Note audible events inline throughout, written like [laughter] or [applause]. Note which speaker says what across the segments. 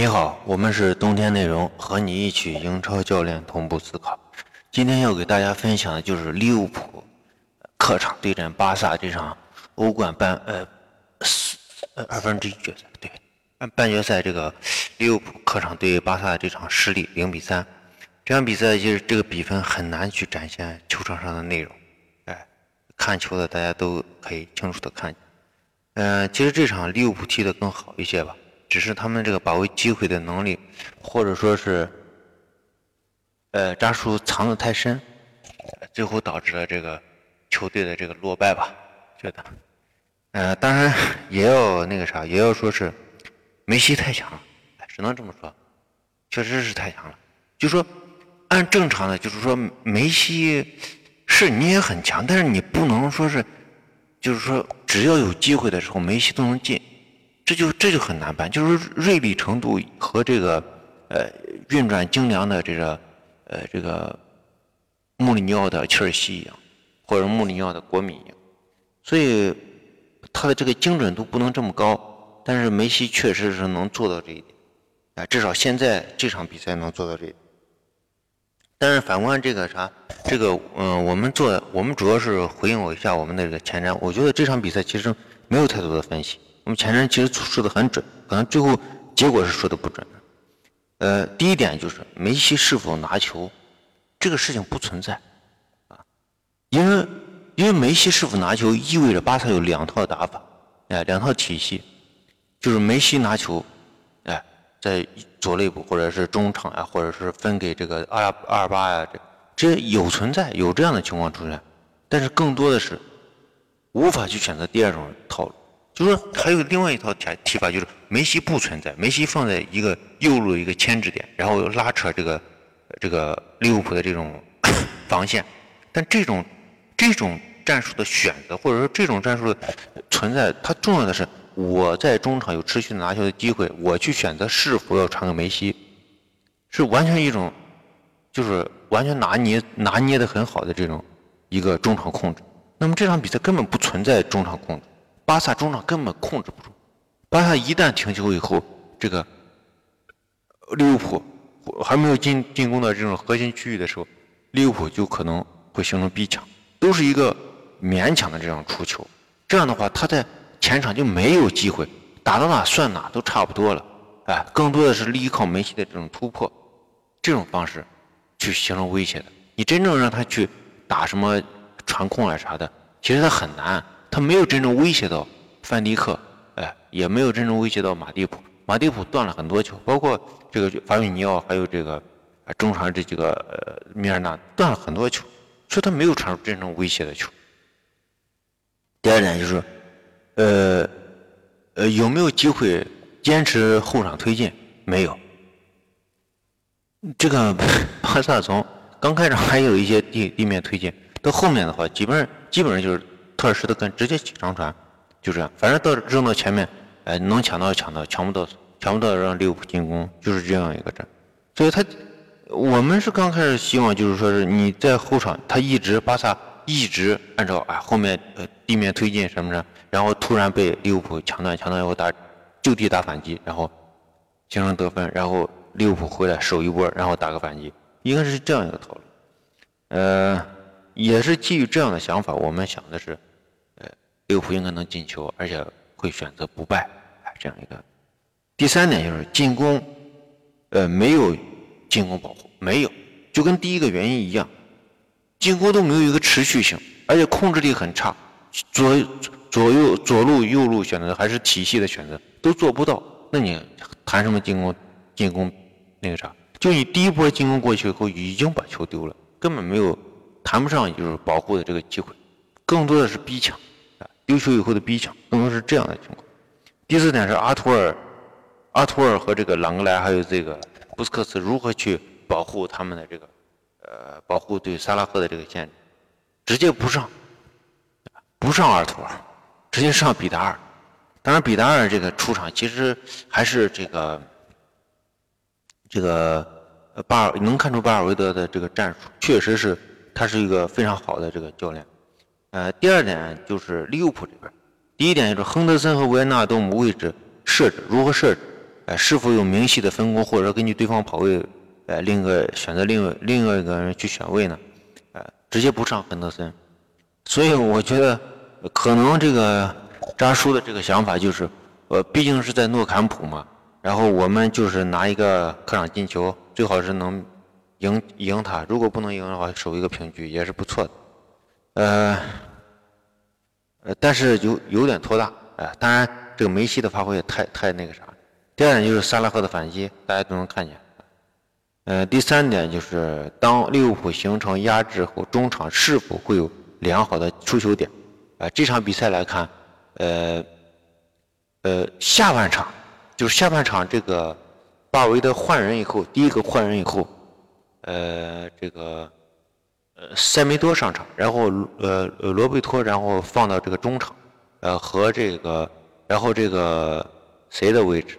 Speaker 1: 你好，我们是冬天内容，和你一起英超教练同步思考。今天要给大家分享的就是利物浦客场对阵巴萨这场欧冠半呃四呃二分之一决赛，对半半决赛这个利物浦客场对巴萨这场失利零比三。这场比赛其实这个比分很难去展现球场上的内容，哎，看球的大家都可以清楚的看见。嗯，其实这场利物浦踢得更好一些吧，只是他们这个把握机会的能力，或者说是，呃，扎叔藏得太深，最后导致了这个球队的这个落败吧，觉得。呃，当然也要那个啥，也要说是梅西太强了，只能这么说，确实是太强了，就说。按正常的，就是说梅西是你也很强，但是你不能说是，就是说只要有机会的时候梅西都能进，这就这就很难办。就是锐利程度和这个呃运转精良的这个呃这个穆里尼奥的切尔西一样，或者穆里尼奥的国米一样，所以他的这个精准度不能这么高，但是梅西确实是能做到这一点，啊，至少现在这场比赛能做到这一点。但是反观这个啥，这个嗯，我们做我们主要是回应我一下我们的这个前瞻。我觉得这场比赛其实没有太多的分析。我们前瞻其实说的很准，可能最后结果是说的不准的。呃，第一点就是梅西是否拿球，这个事情不存在啊，因为因为梅西是否拿球意味着巴萨有两套打法，哎，两套体系，就是梅西拿球，哎。在左肋部或者是中场啊，或者是分给这个阿阿尔巴呀，这这有存在有这样的情况出现，但是更多的是无法去选择第二种套路，就是说还有另外一套提提法，就是梅西不存在，梅西放在一个右路一个牵制点，然后拉扯这个这个利物浦的这种 [coughs] 防线，但这种这种战术的选择或者说这种战术的存在，它重要的是。我在中场有持续的拿球的机会，我去选择是否要传给梅西，是完全一种，就是完全拿捏拿捏的很好的这种一个中场控制。那么这场比赛根本不存在中场控制，巴萨中场根本控制不住。巴萨一旦停球以后，这个利物浦还没有进进攻的这种核心区域的时候，利物浦就可能会形成逼抢，都是一个勉强的这样出球。这样的话，他在。前场就没有机会，打到哪算哪都差不多了，哎，更多的是依靠梅西的这种突破，这种方式去形成威胁的。你真正让他去打什么传控啊啥的，其实他很难，他没有真正威胁到范迪克，哎，也没有真正威胁到马蒂普。马蒂普断了很多球，包括这个法比尼奥，还有这个中场这几个呃米尔纳断了很多球，所以他没有传出真正威胁的球。第二点就是。呃，呃，有没有机会坚持后场推进？没有。这个巴萨从刚开始还有一些地地面推进，到后面的话，基本上基本上就是特尔施特根直接起长传，就这样。反正到扔到前面，哎，能抢到抢到，抢不到抢不到让利物浦进攻，就是这样一个战。所以他我们是刚开始希望就是说是你在后场，他一直巴萨。一直按照啊后面呃地面推进什么的，然后突然被利物浦抢断，抢断以后打就地打反击，然后形成得分，然后利物浦回来守一波，然后打个反击，应该是这样一个套路。呃，也是基于这样的想法，我们想的是，利物浦应该能进球，而且会选择不败，这样一个。第三点就是进攻，呃，没有进攻保护，没有，就跟第一个原因一样。进攻都没有一个持续性，而且控制力很差，左左右左路右路选择还是体系的选择都做不到，那你谈什么进攻进攻那个啥？就你第一波进攻过去以后已经把球丢了，根本没有谈不上就是保护的这个机会，更多的是逼抢优秀以后的逼抢，更多是这样的情况。第四点是阿图尔，阿图尔和这个朗格莱还有这个布斯克茨如何去保护他们的这个。呃，保护对萨拉赫的这个限制，直接不上，不上阿图尔，直接上比达尔。当然，比达尔这个出场其实还是这个这个巴尔能看出巴尔韦德的这个战术，确实是他是一个非常好的这个教练。呃，第二点就是利物浦这边，第一点就是亨德森和维纳多姆位置设置如何设置，呃，是否有明细的分工，或者根据对方跑位，呃，另一个选择另外另外一个人去选位呢？呃，直接不上亨德森。所以我觉得可能这个扎叔的这个想法就是，呃，毕竟是在诺坎普嘛，然后我们就是拿一个客场进球，最好是能赢赢他。如果不能赢的话，守一个平局也是不错的。呃，呃，但是有有点拖大。呃，当然这个梅西的发挥也太太那个啥。第二点就是萨拉赫的反击，大家都能看见。呃，第三点就是当利物浦形成压制后，中场是否会有良好的出球点？啊，这场比赛来看，呃，呃，下半场就是下半场这个巴维德换人以后，第一个换人以后，呃，这个呃塞梅多上场，然后呃罗贝托然后放到这个中场。呃，和这个，然后这个谁的位置？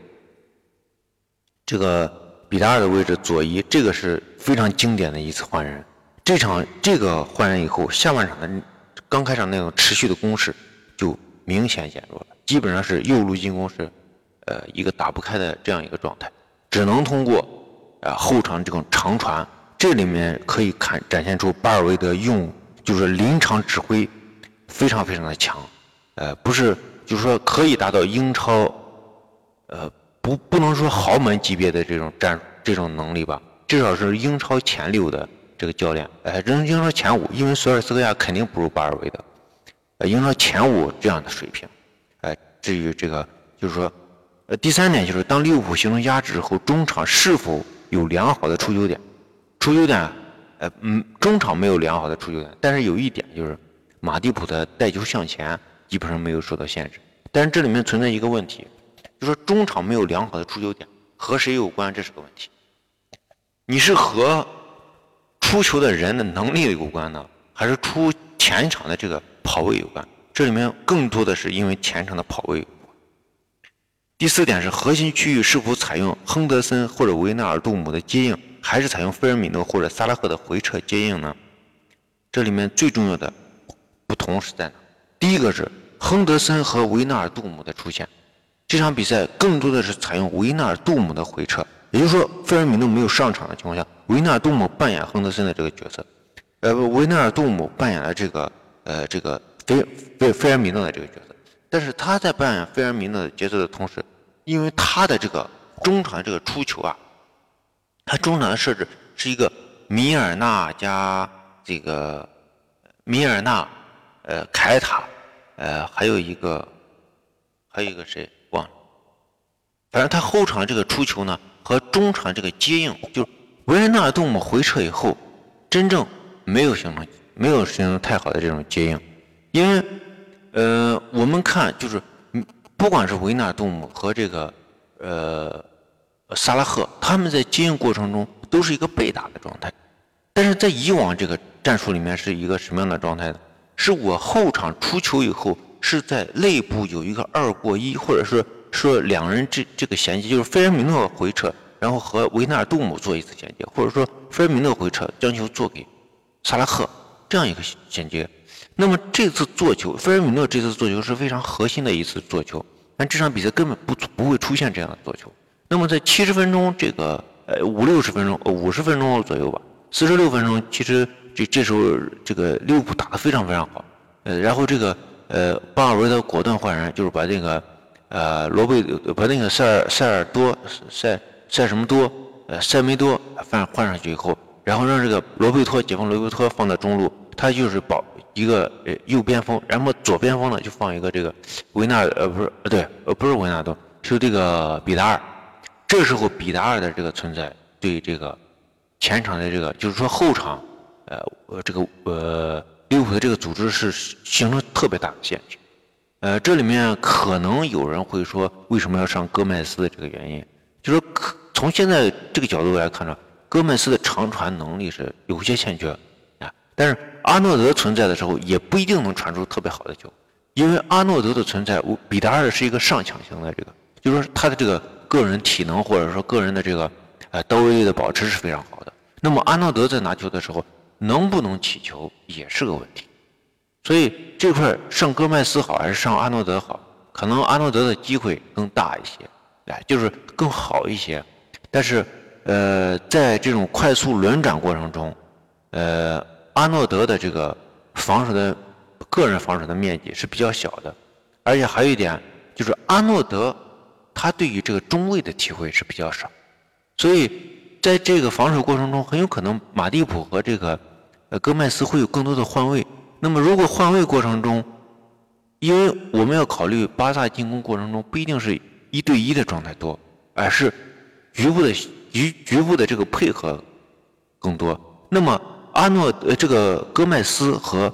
Speaker 1: 这个比达尔的位置左移，这个是非常经典的一次换人。这场这个换人以后，下半场的刚开场那种持续的攻势就明显减弱了，基本上是右路进攻是呃一个打不开的这样一个状态，只能通过呃后场这种长传。这里面可以看展现出巴尔韦德用就是临场指挥非常非常的强。呃，不是，就是说可以达到英超，呃，不不能说豪门级别的这种战这种能力吧，至少是英超前六的这个教练，呃，英英超前五，因为索尔斯克亚肯定不如巴尔韦德，呃，英超前五这样的水平，呃，至于这个，就是说，呃，第三点就是当利物浦形成压制后，中场是否有良好的出球点？出球点，呃，嗯，中场没有良好的出球点，但是有一点就是马蒂普的带球向前。基本上没有受到限制，但是这里面存在一个问题，就说中场没有良好的出球点，和谁有关？这是个问题。你是和出球的人的能力有关呢，还是出前场的这个跑位有关？这里面更多的是因为前场的跑位。第四点是核心区域是否采用亨德森或者维纳尔杜姆的接应，还是采用菲尔米诺或者萨拉赫的回撤接应呢？这里面最重要的不同是在哪？第一个是。亨德森和维纳尔杜姆的出现，这场比赛更多的是采用维纳尔杜姆的回撤，也就是说，费尔米诺没有上场的情况下，维纳尔杜姆扮演亨德森的这个角色，呃，维纳尔杜姆扮演了这个呃这个菲菲菲尔米诺的这个角色。但是他在扮演菲尔米诺的角色的同时，因为他的这个中场这个出球啊，他中场的设置是一个米尔纳加这个米尔纳呃凯塔。呃，还有一个，还有一个谁忘了？反正他后场这个出球呢，和中场这个接应，就维纳杜姆回撤以后，真正没有形成没有形成太好的这种接应，因为呃，我们看就是，不管是维纳杜姆和这个呃萨拉赫，他们在接应过程中都是一个被打的状态，但是在以往这个战术里面是一个什么样的状态呢？是我后场出球以后，是在内部有一个二过一，或者是说两人这这个衔接，就是菲尔米诺回撤，然后和维纳尔杜姆做一次衔接，或者说菲尔米诺回撤将球做给萨拉赫这样一个衔接。那么这次做球，菲尔米诺这次做球是非常核心的一次做球，但这场比赛根本不不会出现这样的做球。那么在七十分钟这个呃五六十分钟五十分钟左右吧，四十六分钟其实。这这时候，这个利物浦打得非常非常好，呃，然后这个呃巴尔韦德果断换人，就是把那个呃罗贝把那个塞尔塞尔多塞塞什么多呃塞梅多换换上去以后，然后让这个罗贝托解放罗贝托放在中路，他就是保一个呃右边锋，然后左边锋呢就放一个这个维纳呃不是呃对呃不是维纳多是这个比达尔，这时候比达尔的这个存在对这个前场的这个就是说后场。呃，这个呃，利物浦的这个组织是形成特别大的限制。呃，这里面可能有人会说，为什么要上戈麦斯的这个原因，就是可从现在这个角度来看呢，戈麦斯的长传能力是有些欠缺啊。但是阿诺德存在的时候，也不一定能传出特别好的球，因为阿诺德的存在，比达尔是一个上抢型的这个，就是说他的这个个人体能或者说个人的这个呃到位的保持是非常好的。那么阿诺德在拿球的时候，能不能起球也是个问题，所以这块上戈麦斯好还是上阿诺德好？可能阿诺德的机会更大一些，哎，就是更好一些。但是，呃，在这种快速轮转过程中，呃，阿诺德的这个防守的个人防守的面积是比较小的，而且还有一点就是阿诺德他对于这个中卫的体会是比较少，所以在这个防守过程中，很有可能马蒂普和这个呃戈麦斯会有更多的换位。那么，如果换位过程中，因为我们要考虑巴萨进攻过程中不一定是一对一的状态多，而是局部的局局部的这个配合更多。那么阿诺呃这个戈麦斯和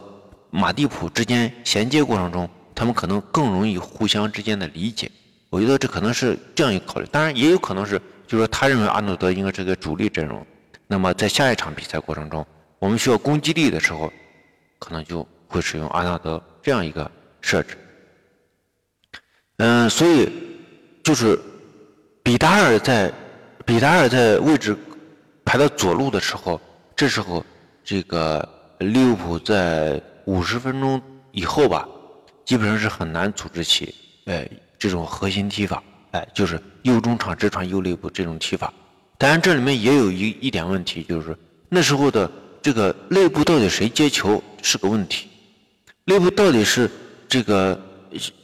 Speaker 1: 马蒂普之间衔接过程中，他们可能更容易互相之间的理解。我觉得这可能是这样一个考虑。当然也有可能是，就是说他认为阿诺德应该是个主力阵容。那么在下一场比赛过程中，我们需要攻击力的时候，可能就会使用阿诺德这样一个设置。嗯，所以就是比达尔在比达尔在位置排到左路的时候，这时候这个利物浦在五十分钟以后吧，基本上是很难组织起哎这种核心踢法，哎就是右中场直传右肋部这种踢法。当然这里面也有一一点问题，就是那时候的这个内部到底谁接球是个问题，内部到底是这个。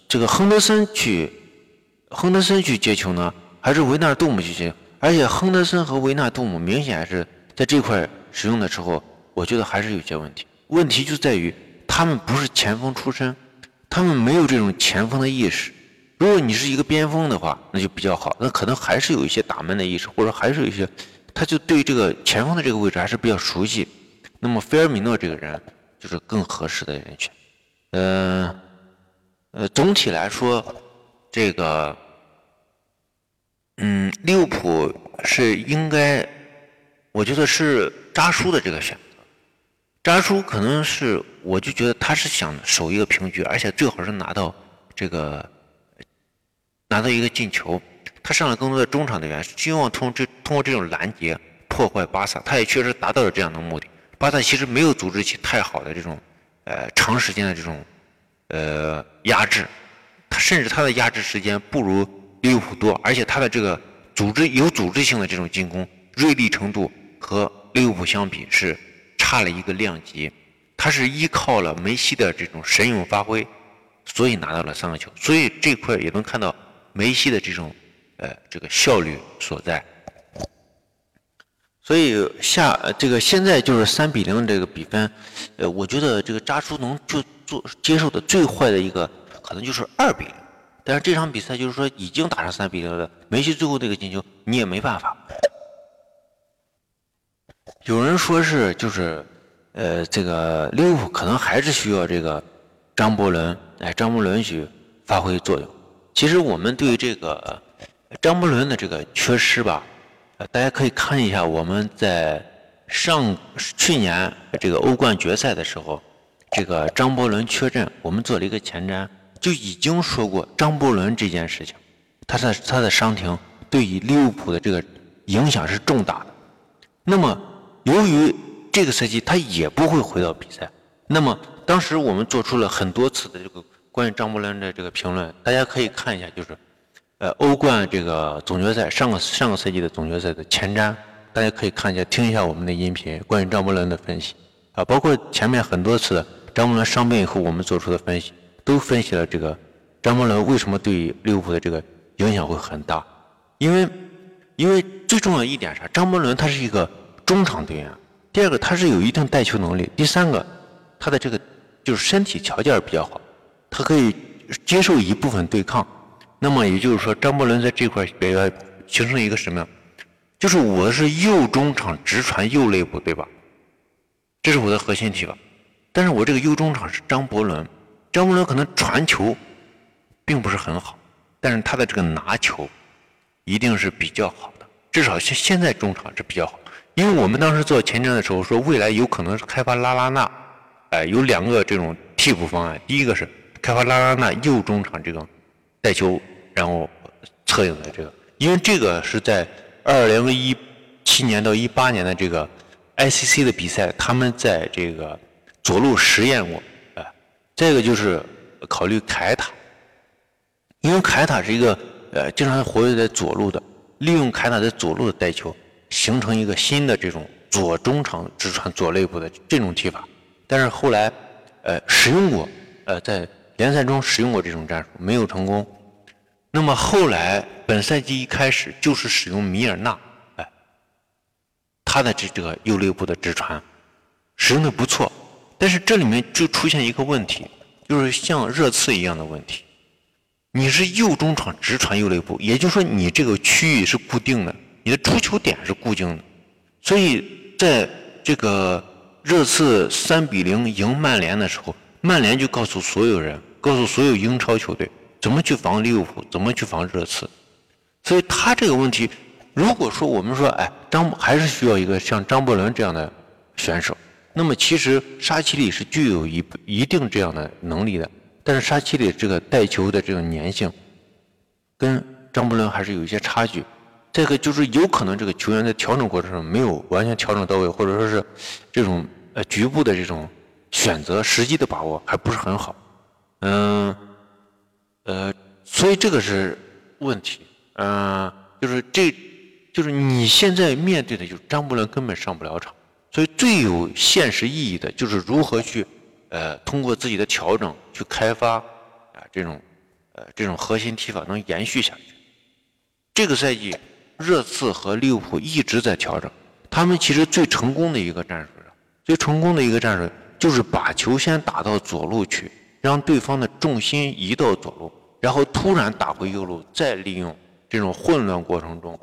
Speaker 1: 这个亨德森去，亨德森去接球呢，还是维纳杜姆去接？而且亨德森和维纳杜姆明显是在这块使用的时候，我觉得还是有些问题。问题就在于他们不是前锋出身，他们没有这种前锋的意识。如果你是一个边锋的话，那就比较好，那可能还是有一些打门的意识，或者还是有一些，他就对这个前锋的这个位置还是比较熟悉。那么菲尔米诺这个人就是更合适的人选，嗯。呃，总体来说，这个，嗯，利物浦是应该，我觉得是扎叔的这个选择。扎叔可能是，我就觉得他是想守一个平局，而且最好是拿到这个拿到一个进球。他上了更多的中场队员，希望通这通过这种拦截破坏巴萨。他也确实达到了这样的目的。巴萨其实没有组织起太好的这种呃长时间的这种。呃，压制，他甚至他的压制时间不如利物浦多，而且他的这个组织有组织性的这种进攻锐利程度和利物浦相比是差了一个量级。他是依靠了梅西的这种神勇发挥，所以拿到了三个球。所以这块也能看到梅西的这种呃这个效率所在。所以下这个现在就是三比零这个比分，呃，我觉得这个扎叔能就。做接受的最坏的一个可能就是二比零，但是这场比赛就是说已经打成三比零了，梅西最后这个进球你也没办法。有人说是就是呃这个利物浦可能还是需要这个张伯伦，哎张伯伦去发挥作用。其实我们对这个张伯伦的这个缺失吧，呃大家可以看一下我们在上去年这个欧冠决赛的时候。这个张伯伦缺阵，我们做了一个前瞻，就已经说过张伯伦这件事情，他的他的伤停对于利物浦的这个影响是重大的。那么由于这个赛季他也不会回到比赛，那么当时我们做出了很多次的这个关于张伯伦的这个评论，大家可以看一下，就是呃欧冠这个总决赛上个上个赛季的总决赛的前瞻，大家可以看一下听一下我们的音频，关于张伯伦的分析啊，包括前面很多次。张伯伦伤病以后，我们做出的分析都分析了这个张伯伦为什么对利物浦的这个影响会很大，因为因为最重要一点是张伯伦他是一个中场队员，第二个他是有一定带球能力，第三个他的这个就是身体条件比较好，他可以接受一部分对抗。那么也就是说，张伯伦在这块表现形成一个什么？就是我是右中场直传右肋部，对吧？这是我的核心踢法。但是我这个右中场是张伯伦，张伯伦可能传球并不是很好，但是他的这个拿球一定是比较好的，至少现现在中场是比较好。因为我们当时做前瞻的时候说，未来有可能是开发拉拉纳，哎，有两个这种替补方案，第一个是开发拉拉纳右中场这个带球，然后策应的这个，因为这个是在二零一七年到一八年的这个 ICC 的比赛，他们在这个。左路实验过，哎，再一个就是考虑凯塔，因为凯塔是一个呃经常活跃在左路的，利用凯塔在左路的带球，形成一个新的这种左中场直传左肋部的这种踢法。但是后来，呃，使用过，呃，在联赛中使用过这种战术，没有成功。那么后来本赛季一开始就是使用米尔纳，哎，他的这这个右肋部的直传，使用的不错。但是这里面就出现一个问题，就是像热刺一样的问题。你是右中场直传右肋部，也就是说你这个区域是固定的，你的出球点是固定的，所以在这个热刺三比零赢曼联的时候，曼联就告诉所有人，告诉所有英超球队怎么去防利物浦，怎么去防热刺。所以他这个问题，如果说我们说，哎，张还是需要一个像张伯伦这样的选手，那么其实沙奇里是具有一一定这样的能力的。但是沙奇里这个带球的这种粘性，跟张伯伦还是有一些差距。这个就是有可能这个球员在调整过程中没有完全调整到位，或者说是这种呃局部的这种选择时机的把握还不是很好。嗯，呃，所以这个是问题。嗯，就是这，就是你现在面对的就是张伯伦根本上不了场，所以最有现实意义的就是如何去。呃，通过自己的调整去开发，啊，这种，呃，这种核心踢法能延续下去。这个赛季，热刺和利物浦一直在调整。他们其实最成功的一个战术，最成功的一个战术就是把球先打到左路去，让对方的重心移到左路，然后突然打回右路，再利用这种混乱过程中，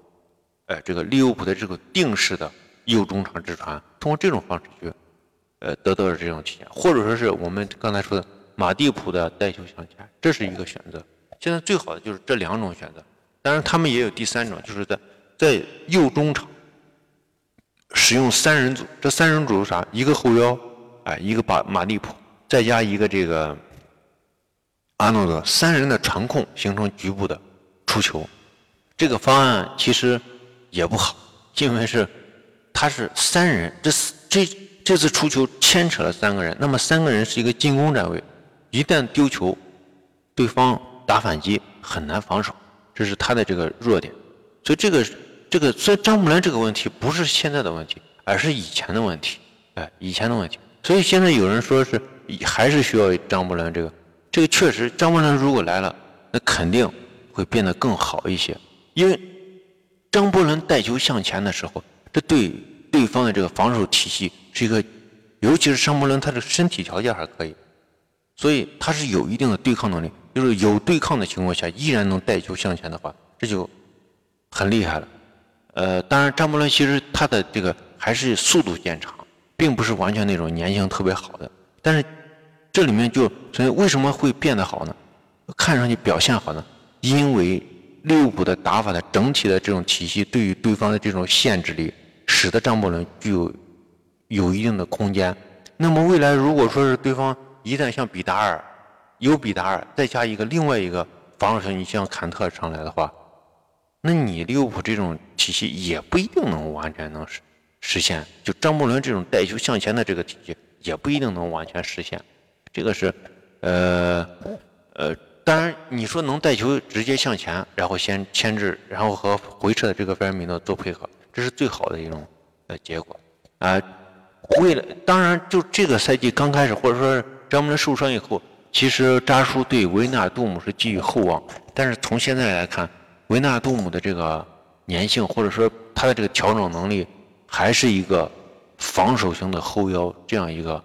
Speaker 1: 哎，这个利物浦的这个定式的右中场直传，通过这种方式去。呃，得到了这种体验，或者说是我们刚才说的马蒂普的带球向前，这是一个选择。现在最好的就是这两种选择，当然他们也有第三种，就是在在右中场使用三人组。这三人组是啥？一个后腰，哎，一个把马利普，再加一个这个阿诺德，三人的传控形成局部的出球。这个方案其实也不好，因为是他是三人，这这。这次出球牵扯了三个人，那么三个人是一个进攻站位，一旦丢球，对方打反击很难防守，这是他的这个弱点。所以这个这个，所以张木兰这个问题不是现在的问题，而是以前的问题，哎，以前的问题。所以现在有人说是还是需要张伯伦这个，这个确实张伯伦如果来了，那肯定会变得更好一些，因为张伯伦带球向前的时候，这对对方的这个防守体系。是一个，尤其是张伯伦，他的身体条件还可以，所以他是有一定的对抗能力。就是有对抗的情况下，依然能带球向前的话，这就很厉害了。呃，当然，张伯伦其实他的这个还是速度见长，并不是完全那种粘性特别好的。但是这里面就所以为什么会变得好呢？看上去表现好呢？因为利物浦的打法的整体的这种体系对于对方的这种限制力，使得张伯伦具有。有一定的空间，那么未来如果说是对方一旦像比达尔，有比达尔再加一个另外一个防守型，你像坎特上来的话，那你利物浦这种体系也不一定能完全能使实现。就张伯伦这种带球向前的这个体系也不一定能完全实现。这个是，呃呃，当然你说能带球直接向前，然后先牵制，然后和回撤的这个费尔米诺做配合，这是最好的一种呃结果啊。为了当然，就这个赛季刚开始，或者说张伯伦受伤以后，其实扎叔对维纳杜姆是寄予厚望。但是从现在来看，维纳杜姆的这个粘性，或者说他的这个调整能力，还是一个防守型的后腰这样一个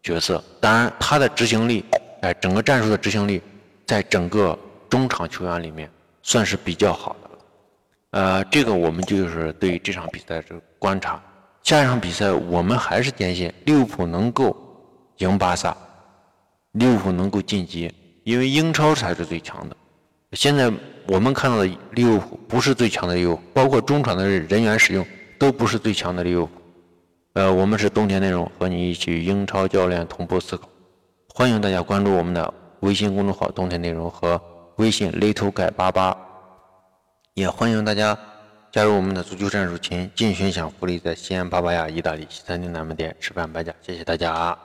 Speaker 1: 角色。当然，他的执行力，哎，整个战术的执行力，在整个中场球员里面算是比较好的了。呃，这个我们就是对这场比赛这个观察。下一场比赛，我们还是坚信利物浦能够赢巴萨，利物浦能够晋级，因为英超才是最强的。现在我们看到的利物浦不是最强的利物浦，包括中场的人员使用都不是最强的理由。呃，我们是冬天内容和你一起英超教练同步思考，欢迎大家关注我们的微信公众号“冬天内容”和微信 “little 改八八”，也欢迎大家。加入我们的足球战术群，进群享福利，在西安八八亚意大利西餐厅南门店吃饭摆讲，谢谢大家。